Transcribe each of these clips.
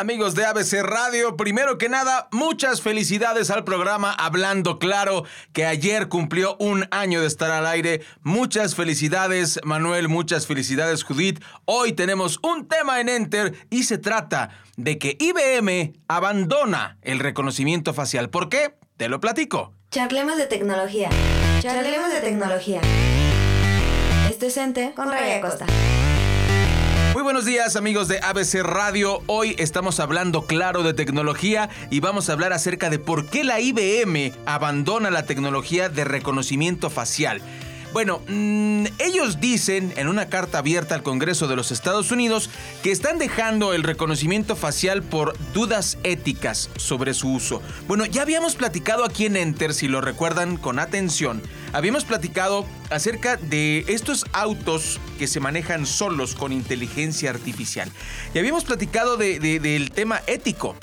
Amigos de ABC Radio, primero que nada, muchas felicidades al programa Hablando Claro, que ayer cumplió un año de estar al aire. Muchas felicidades, Manuel, muchas felicidades, Judith. Hoy tenemos un tema en Enter y se trata de que IBM abandona el reconocimiento facial. ¿Por qué? Te lo platico. Charlemos de tecnología. Charlemos de tecnología. Esto es Enter con Raya Costa. Muy buenos días amigos de ABC Radio. Hoy estamos hablando claro de tecnología y vamos a hablar acerca de por qué la IBM abandona la tecnología de reconocimiento facial. Bueno, mm, ellos dicen en una carta abierta al Congreso de los Estados Unidos que están dejando el reconocimiento facial por dudas éticas sobre su uso. Bueno, ya habíamos platicado aquí en Enter, si lo recuerdan con atención, habíamos platicado acerca de estos autos que se manejan solos con inteligencia artificial. Y habíamos platicado del tema ético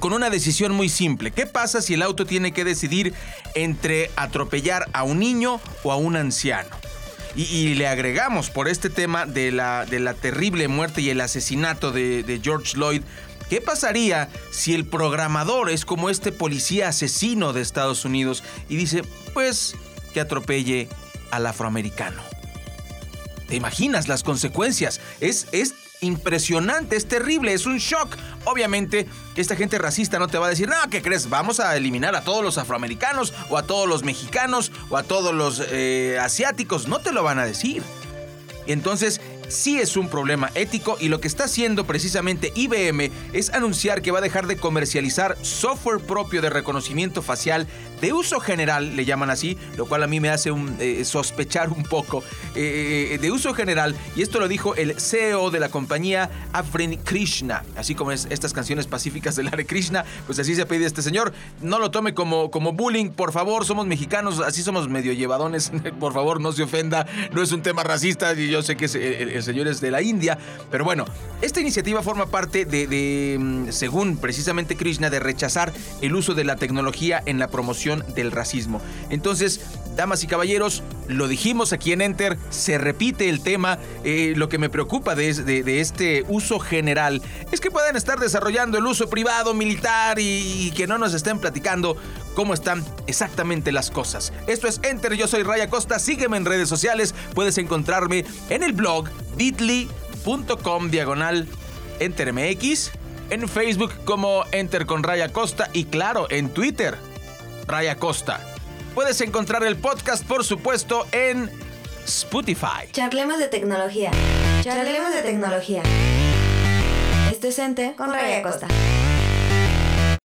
con una decisión muy simple. ¿Qué pasa si el auto tiene que decidir entre atropellar a un niño o a un anciano? Y, le agregamos por este tema de la, de la terrible muerte y el asesinato de, de George Lloyd. ¿Qué pasaría si el programador es como este policía asesino de Estados Unidos y dice, pues, que atropelle al afroamericano? ¿Te imaginas las consecuencias? Es, es impresionante, es terrible, es un shock. Obviamente, esta gente racista no te va a decir, no, ¿qué crees? Vamos a eliminar a todos los afroamericanos o a todos los mexicanos o a todos los eh, asiáticos. No te lo van a decir. Entonces, sí es un problema ético y lo que está haciendo precisamente IBM es anunciar que va a dejar de comercializar software propio de reconocimiento facial de uso general, le llaman así, lo cual a mí me hace eh, sospechar un poco, eh, eh, de uso general, y esto lo dijo el CEO de la compañía Afrin Krishna, así como es estas canciones pacíficas del Hare Krishna, pues así se pide este señor, no lo tome como, como bullying, por favor, somos mexicanos, así somos medio llevadones, por favor, no se ofenda, no es un tema racista, y yo sé que el, señor es de la India, pero bueno, esta iniciativa forma parte de, mm, según precisamente Krishna, de rechazar el uso de la tecnología en la promoción del racismo. Entonces, damas y caballeros, lo dijimos aquí en Enter, se repite el tema. Eh, lo que me preocupa de, este uso general es que puedan estar desarrollando el uso privado, militar y, que no nos estén platicando cómo están exactamente las cosas. Esto es Enter, yo soy Raya Costa, sígueme en redes sociales, puedes encontrarme en el blog bit.ly.com diagonal EnterMX, en Facebook como Enter con Raya Costa y claro, en Twitter Raya Costa. Puedes encontrar el podcast, por supuesto, en Spotify. Charlemos de tecnología. Charlemos de tecnología. Esto es Ente con Raya Costa.